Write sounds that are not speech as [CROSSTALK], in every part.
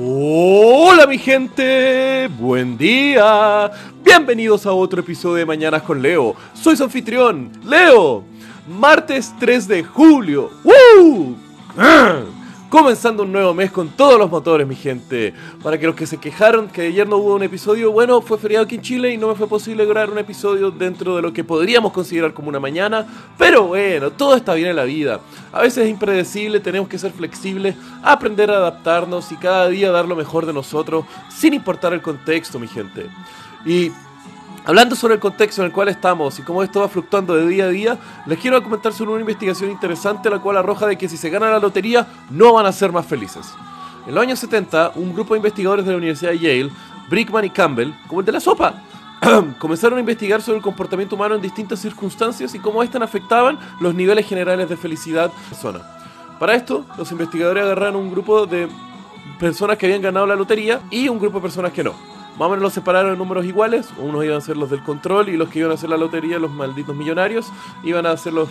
Hola mi gente, buen día. Bienvenidos a otro episodio de Mañanas con Leo. Soy su anfitrión, Leo. Martes 3 de julio. ¡Woo! Comenzando un nuevo mes con todos los motores, mi gente. Para que los que se quejaron que ayer no hubo un episodio, bueno, fue feriado aquí en Chile y no me fue posible grabar un episodio dentro de lo que podríamos considerar como una mañana. Pero bueno, todo está bien en la vida. A veces es impredecible, tenemos que ser flexibles, aprender a adaptarnos y cada día dar lo mejor de nosotros, sin importar el contexto, mi gente. Y Hablando sobre el contexto en el cual estamos y cómo esto va fluctuando de día a día, les quiero comentar sobre una investigación interesante la cual arroja de que si se gana la lotería no van a ser más felices. En los años 70, un grupo de investigadores de la Universidad de Yale, Brickman y Campbell, como el de la sopa, [CLEARS THROAT] comenzaron a investigar sobre el comportamiento humano en distintas circunstancias y cómo éstas afectaban los niveles generales de felicidad de la persona. Para esto, los investigadores agarraron un grupo de personas que habían ganado la lotería y un grupo de personas que no más o menos los separaron en números iguales. Unos iban a ser los del control y los que iban a hacer la lotería, los malditos millonarios, iban a ser los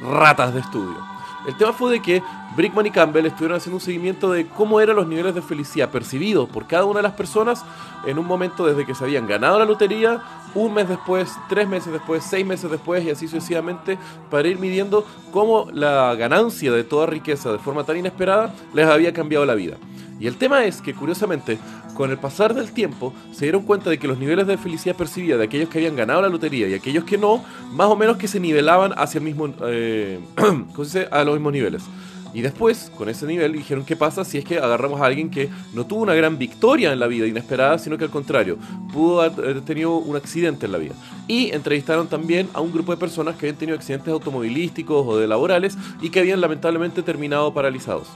ratas de estudio. El tema fue de que Brickman y Campbell estuvieron haciendo un seguimiento de cómo eran los niveles de felicidad percibidos por cada una de las personas en un momento desde que se habían ganado la lotería, un mes después, tres meses después, seis meses después y así sucesivamente para ir midiendo cómo la ganancia de toda riqueza de forma tan inesperada les había cambiado la vida. Y el tema es que, curiosamente, con el pasar del tiempo, se dieron cuenta de que los niveles de felicidad percibida de aquellos que habían ganado la lotería y aquellos que no, más o menos que se nivelaban hacia el mismo, eh, [CLEARS THROAT] a los mismos niveles. Y después, con ese nivel, dijeron qué pasa si es que agarramos a alguien que no tuvo una gran victoria en la vida inesperada, sino que al contrario, pudo haber tenido un accidente en la vida. Y entrevistaron también a un grupo de personas que habían tenido accidentes automovilísticos o de laborales y que habían lamentablemente terminado paralizados.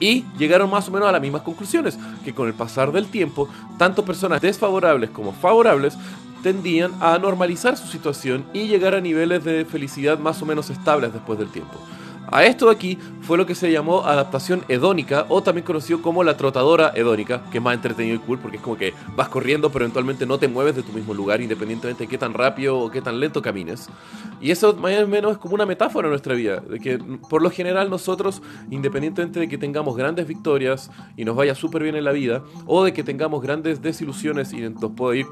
Y llegaron más o menos a las mismas conclusiones, que con el pasar del tiempo, tanto personas desfavorables como favorables tendían a normalizar su situación y llegar a niveles de felicidad más o menos estables después del tiempo. A esto de aquí fue lo que se llamó adaptación hedónica o también conocido como la trotadora hedónica, que es más entretenido y cool porque es como que vas corriendo pero eventualmente no te mueves de tu mismo lugar independientemente de qué tan rápido o qué tan lento camines. Y eso más o menos es como una metáfora en nuestra vida, de que por lo general nosotros, independientemente de que tengamos grandes victorias y nos vaya súper bien en la vida, o de que tengamos grandes desilusiones y nos pueda ir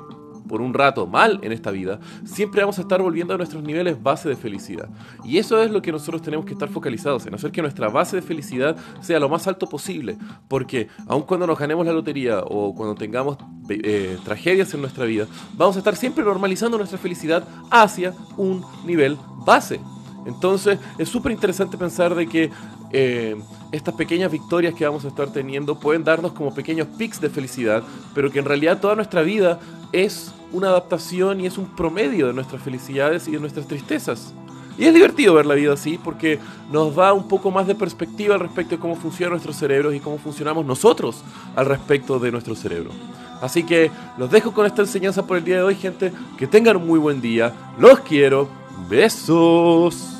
por un rato mal en esta vida, siempre vamos a estar volviendo a nuestros niveles base de felicidad. Y eso es lo que nosotros tenemos que estar focalizados en, hacer que nuestra base de felicidad sea lo más alto posible. Porque aun cuando nos ganemos la lotería o cuando tengamos eh, tragedias en nuestra vida, vamos a estar siempre normalizando nuestra felicidad hacia un nivel base. Entonces es súper interesante pensar de que eh, estas pequeñas victorias que vamos a estar teniendo pueden darnos como pequeños pics de felicidad, pero que en realidad toda nuestra vida es una adaptación y es un promedio de nuestras felicidades y de nuestras tristezas. Y es divertido ver la vida así porque nos da un poco más de perspectiva al respecto de cómo funcionan nuestros cerebros y cómo funcionamos nosotros al respecto de nuestro cerebro. Así que los dejo con esta enseñanza por el día de hoy, gente. Que tengan un muy buen día. Los quiero. Besos.